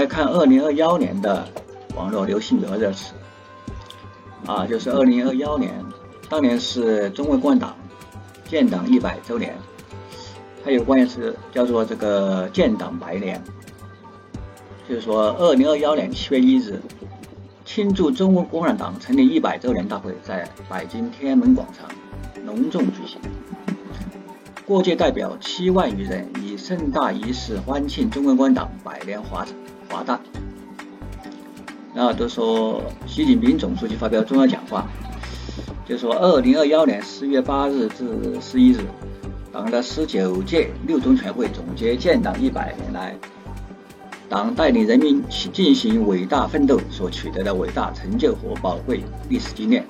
来看二零二幺年的网络流行语和热词，啊，就是二零二幺年，当年是中国共产党建党一百周年，还有关键词叫做这个建党百年，就是说二零二幺年七月一日，庆祝中国共产党成立一百周年大会在北京天安门广场隆重举行。过界代表七万余人盛大仪式欢庆中国共产党百年华华诞。然后都说习近平总书记发表重要讲话，就说二零二幺年四月八日至十一日，党的十九届六中全会总结建党一百年来，党带领人民进行伟大奋斗所取得的伟大成就和宝贵历史经验。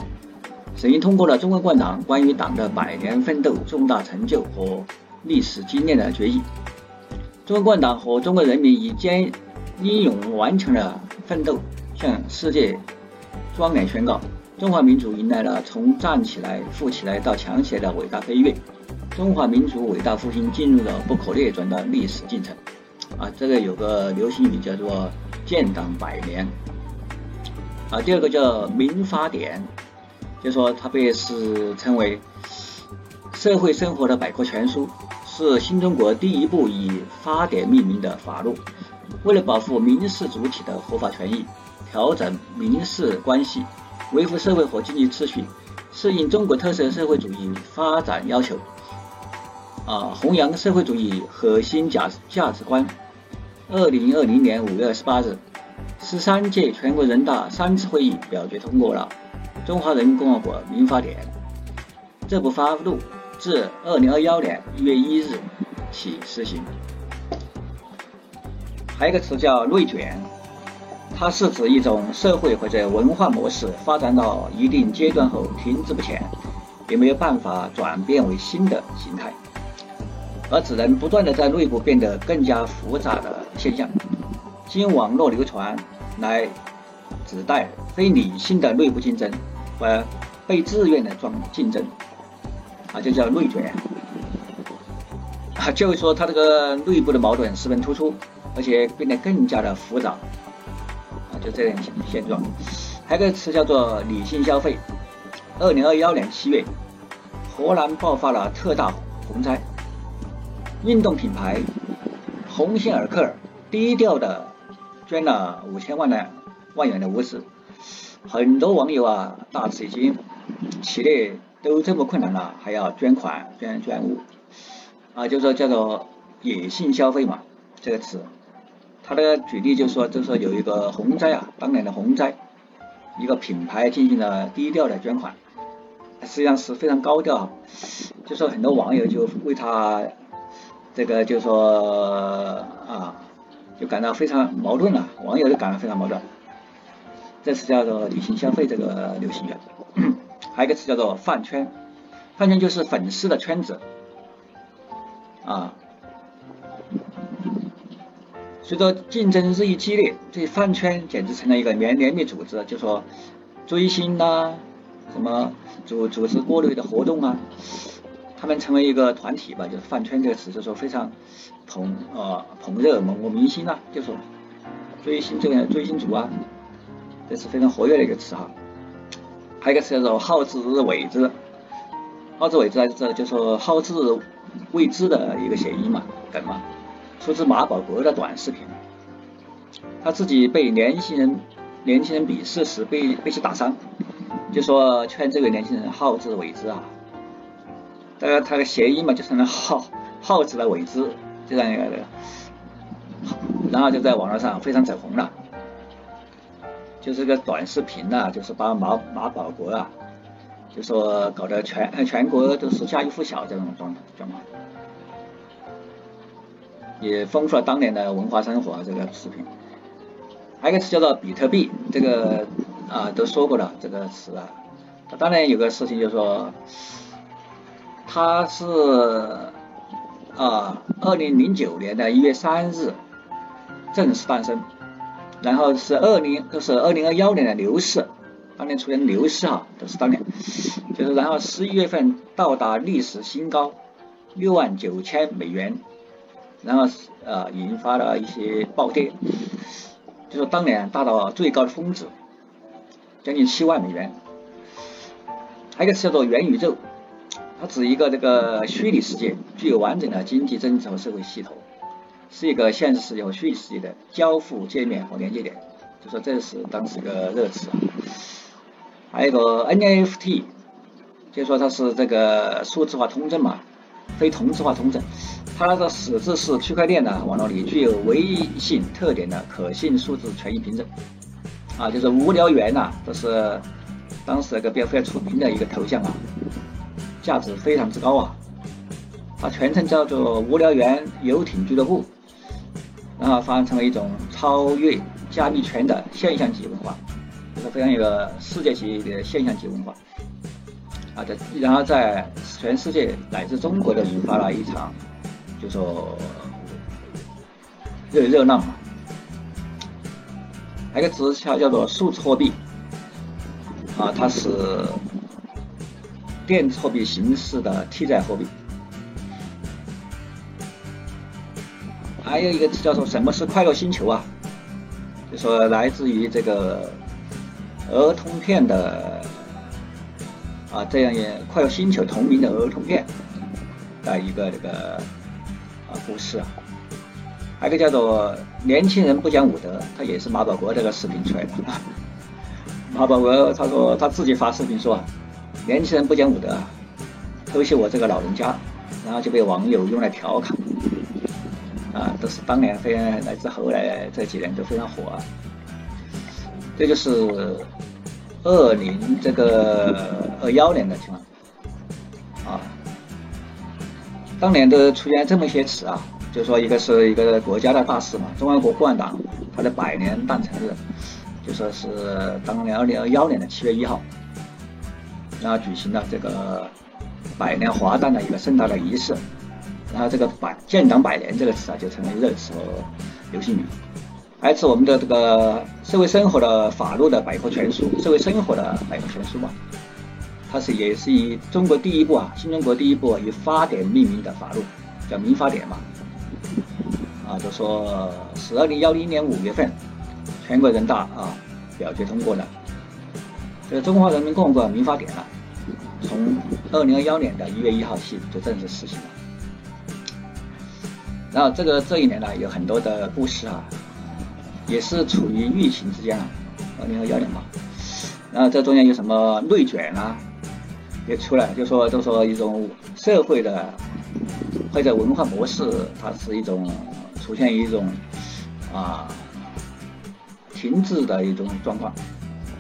审议通过了中国共产党关于党的百年奋斗重大成就和历史经验的决议。中国共产党和中国人民以坚英勇顽强的奋斗，向世界庄严宣告：中华民族迎来了从站起来、富起来到强起来的伟大飞跃，中华民族伟大复兴进入了不可逆转的历史进程。啊，这个有个流行语叫做“建党百年”。啊，第二个叫“民法典”。就说它被是称为社会生活的百科全书，是新中国第一部以法典命名的法律。为了保护民事主体的合法权益，调整民事关系，维护社会和经济秩序，适应中国特色社会主义发展要求，啊，弘扬社会主义核心价价值观。二零二零年五月二十八日，十三届全国人大三次会议表决通过了。中华人民共和国民法典这部法律自二零二幺年一月一日起施行。还有一个词叫“内卷”，它是指一种社会或者文化模式发展到一定阶段后停滞不前，也没有办法转变为新的形态，而只能不断的在内部变得更加复杂的现象，经网络流传来。指代非理性的内部竞争和被自愿的装竞争，啊，就叫内卷。啊，就是说它这个内部的矛盾十分突出，而且变得更加的复杂，啊，就这样现状。还有个词叫做理性消费。二零二幺年七月，荷兰爆发了特大洪灾，运动品牌鸿星尔克低调的捐了五千万的。万元的物资，很多网友啊大吃一惊，企业都这么困难了，还要捐款捐捐物，啊，就说叫做野性消费嘛，这个词，他的举例就是说，就是说有一个洪灾啊，当年的洪灾，一个品牌进行了低调的捐款，实际上是非常高调。啊，就说很多网友就为他这个就说啊，就感到非常矛盾了，网友就感到非常矛盾。这是叫做理性消费这个流行语，还有一个词叫做饭圈，饭圈就是粉丝的圈子啊。随着竞争日益激烈，这饭圈简直成了一个联联密组织，就说追星呐，什么组组织各类的活动啊，他们成为一个团体吧，就是饭圈这个词就说非常捧啊捧热某某明星啊，就说追星这个追星族啊。这是非常活跃的一个词哈，还有一个词叫做好自为之，好自为之这就说好自为之的一个谐音嘛，梗嘛，出自马保国的短视频，他自己被年轻人年轻人鄙视时被被其打伤，就说劝这位年轻人好自为之啊，这个他的谐音嘛就成了好好自来为之就这样一个，然后就在网络上非常走红了。就是个短视频呐，就是把马马保国啊，就说搞得全全国都是家喻户晓这种状状况，也丰富了当年的文化生活。这个视频，还有一个词叫做比特币，这个啊都说过了这个词啊。当然有个事情就是说，他是啊，二零零九年的一月三日正式诞生。然后是二零，就是二零二幺年的牛市，当年出现牛市哈，都是当年，就是然后十一月份到达历史新高，六万九千美元，然后呃引发了一些暴跌，就是当年达到最高的峰值，将近七万美元。还有一个词叫做元宇宙，它指一个这个虚拟世界，具有完整的经济、政治和社会系统，是一个现实世界和虚拟世界的交互界面和连接点。就说这是当时一个热词。还有一个 NFT，就说它是这个数字化通证嘛，非同质化通证。它那个实质是区块链的网络里具有唯一性特点的可信数字权益凭证。啊，就是无聊猿呐，这是当时那个比较非常出名的一个头像啊，价值非常之高啊。它全称叫做无聊猿游艇俱乐部，然后发展成为一种超越加密圈的现象级文化，就是非常一个世界级的现象级文化。啊，在然后在全世界乃至中国都引发了一场，就说热热浪嘛。还有一个词叫叫做数字货币，啊，它是电子货币形式的替代货币。还有一个叫做什么是快乐星球啊？就说来自于这个儿童片的啊，这样也快乐星球同名的儿童片的一个这个啊故事啊。还有个叫做“年轻人不讲武德”，他也是马保国这个视频出来的。马保国他说他自己发视频说：“年轻人不讲武德，偷袭我这个老人家。”然后就被网友用来调侃。啊，都是当年非常乃至后来这几年都非常火啊。这就是二零这个二幺年的情况啊。当年都出现这么一些词啊。就说一个是一个国家的大事嘛，中华国共产党它的百年诞辰日，就说是当年二零二幺年的七月一号，然后举行了这个百年华诞的一个盛大的仪式，然后这个百建党百年这个词啊就成为热词和流行语。还是我们的这个社会生活的法律的百科全书，社会生活的百科全书嘛，它是也是以中国第一部啊，新中国第一部以法典命名的法律，叫民法典嘛。啊，就说是二零幺零年五月份，全国人大啊表决通过的这个《中华人民共和国民法典》了，从二零二幺年的一月一号起就正式实行了。然后这个这一年呢，有很多的故事啊，也是处于疫情之间啊，二零二幺年嘛。然后这中间有什么内卷啊，也出来，就说就说一种社会的或者文化模式，它是一种。出现一种啊停滞的一种状况，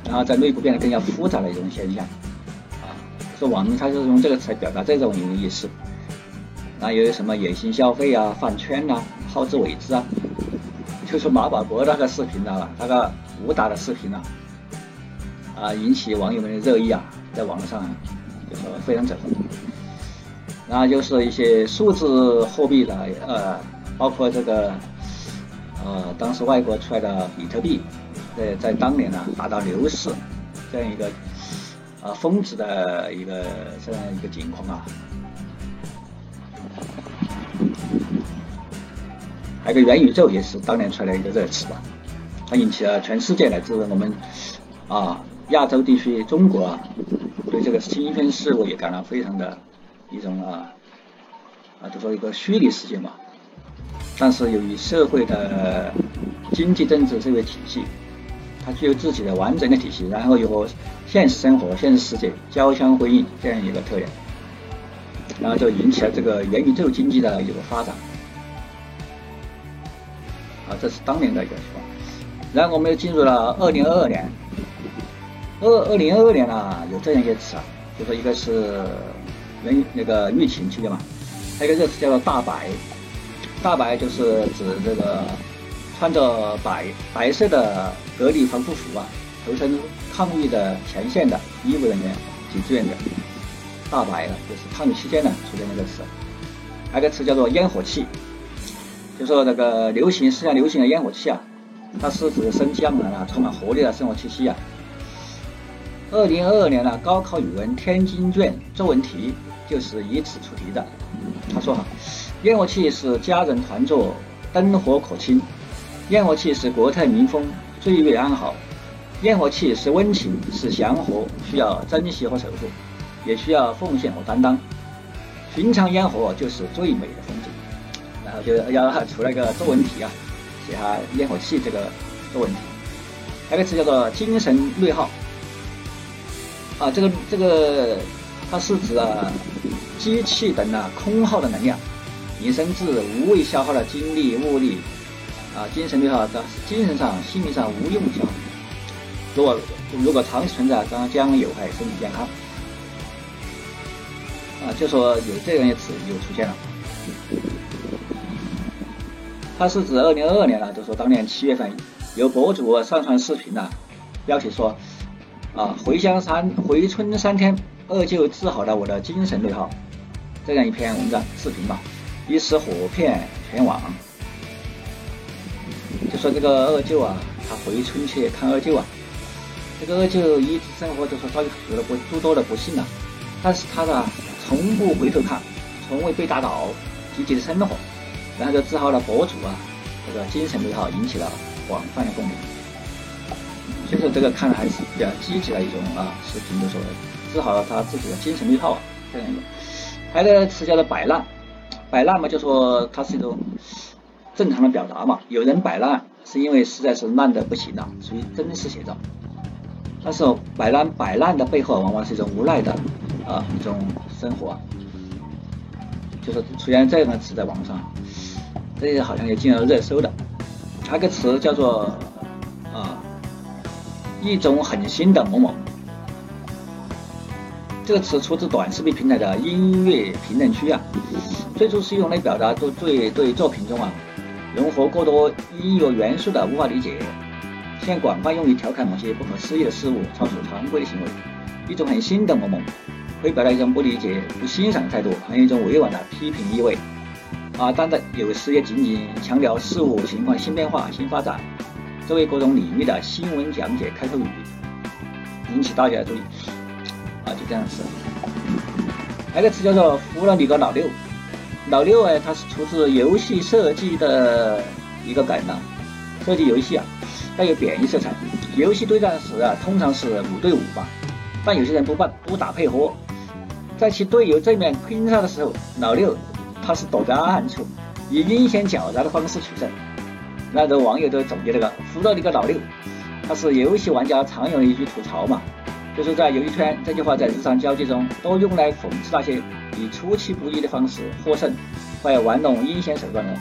然后在内部变得更加复杂的一种现象啊，说网民他就是用这个词来表达这种意思。那有什么野心消费啊、饭圈呐、好自为之啊？就是马保国那个视频啊，那个武打的视频啊，啊引起网友们的热议啊，在网络上就说非常整。然后就是一些数字货币的呃。包括这个，呃，当时外国出来的比特币，在在当年呢达到牛市这样一个啊峰值的一个这样一个情况啊。还有个元宇宙也是当年出来一个热词吧，它引起了全世界乃至我们啊亚洲地区中国啊对这个新鲜事物也感到非常的一种啊啊就说一个虚拟世界嘛。但是由于社会的经济、政治、社会体系，它具有自己的完整的体系，然后又和现实生活、现实世界交相辉映这样一个特点，然后就引起了这个元宇宙经济的一个发展。啊，这是当年的一个情况。然后我们又进入了二零二二年，二二零二二年啊，有这样一些词啊，就说一个是元那个疫情期间嘛，还有一个热词叫做大白。大白就是指这个穿着白白色的隔离防护服啊，投身抗疫的前线的医务人员及志愿者。大白了，就是抗疫期间呢出现那个词。还有个词叫做烟火气，就说这个流行时下流行的烟火气啊，它是指生机盎然啊，充满活力的生活气息啊。二零二二年呢，高考语文天津卷作文题就是以此出题的。他说哈。烟火气是家人团坐，灯火可亲；烟火气是国泰民丰，岁月安好。烟火气是温情，是祥和，需要珍惜和守护，也需要奉献和担当。寻常烟火就是最美的风景。然后就要出了一个作文题啊，写下烟火气这个作文题。还有个词叫做精神内耗啊，这个这个它是指啊机器等啊空耗的能量，引申至无谓消耗的精力物力啊，精神内耗的精神上、心理上无用消耗。如果如果长期存在，将将有害身体健康啊，就说有这样一词又出现了。它是指二零二二年了，就说当年七月份有博主上传视频了，标题说啊回乡三回村三天，二舅治好了我的精神内耗，这样一篇文章视频嘛，一时火遍全网。就说这个二舅啊，他回村去看二舅啊。这个二舅一直生活，就说遭遇了不诸多的不幸了，但是他呢，从不回头看，从未被打倒，积极的生活，然后就治好了博主啊，这个精神内耗引起了广泛的共鸣。所以说这个看还是比较积极的一种啊视频，就说治好了他自己的精神内耗啊这样一个。还有个词叫做摆烂，摆烂嘛，就说它是一种正常的表达嘛。有人摆烂是因为实在是烂的不行了，属于真实写照。但是摆烂摆烂的背后，往往是一种无奈的啊一种生活，就是出现这样的词在网上，这些好像也进了热搜的。还有个词叫做啊一种狠心的某某，这个词出自短视频平台的音乐评论区啊，最初是用来表达对对对作品中啊融合过多音乐元素的无法理解。现广泛用于调侃某些不可思议的事物、超出常规的行为，一种很新的某某，可以表达一种不理解、不欣赏的态度，含有一种委婉的批评意味。啊，但在有时也仅仅强调事物情况新变化、新发展，作为各种领域的新闻讲解开头语，引起大家的注意。啊，就这样子。还有个词叫做“服了你个老六”，老六哎，它是出自游戏设计的一个梗呢，设计游戏啊。带有贬义色彩。游戏对战时啊，通常是五对五吧，但有些人不办不打配合，在其队友正面拼杀的时候，老六他是躲在暗处，以阴险狡诈的方式取胜。那个网友都总结这个“服了你个老六”，他是游戏玩家常用的一句吐槽嘛，就是在游戏圈这句话在日常交际中都用来讽刺那些以出其不意的方式获胜，或玩弄阴险手段的。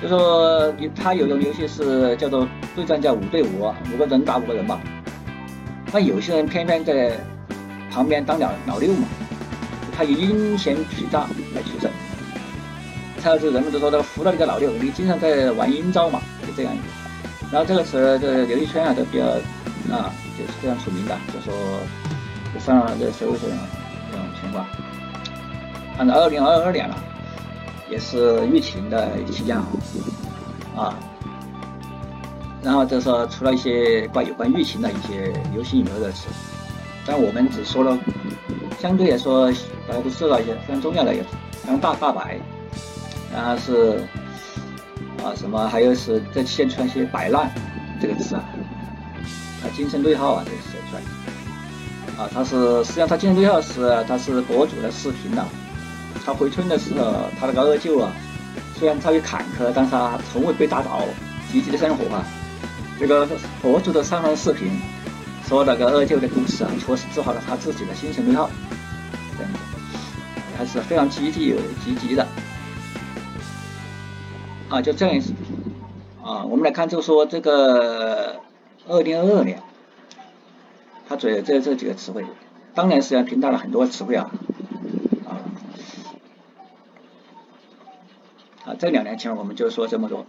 就说他有种游戏是叫做对战叫五对五，五个人打五个人嘛。那有些人偏偏在旁边当老老六嘛，他以阴险取诈来取胜。还有就人们都说的服了你个老六，你经常在玩阴招嘛，就这样。然后这个词这游戏圈啊都比较啊就是非常出名的，就说就上了热搜这种这种情况。按照二零二二年了。也是疫情的期间啊啊，然后就说出了一些关有关疫情的一些流行语的词，但我们只说了相对来说大家都知道一些非常重要的一个，像大大白，然后是啊什么，还有是在现出一些摆烂这个词啊，啊精神内耗啊这个写出来，啊他是实际上他精神内耗是他是博主的视频的。他回村的时候，他那个二舅啊，虽然遭遇坎坷，但是他从未被打倒，积极的生活啊。这个博主的上传视频，说那个二舅的故事啊，确实治好了他自己的精神内耗，这样子，还是非常积极有积极的。啊，就这样子。啊，我们来看，就说这个二零二二年，他这这这几个词汇，当年实际上评到了很多词汇啊啊。啊，这两年前我们就说这么多。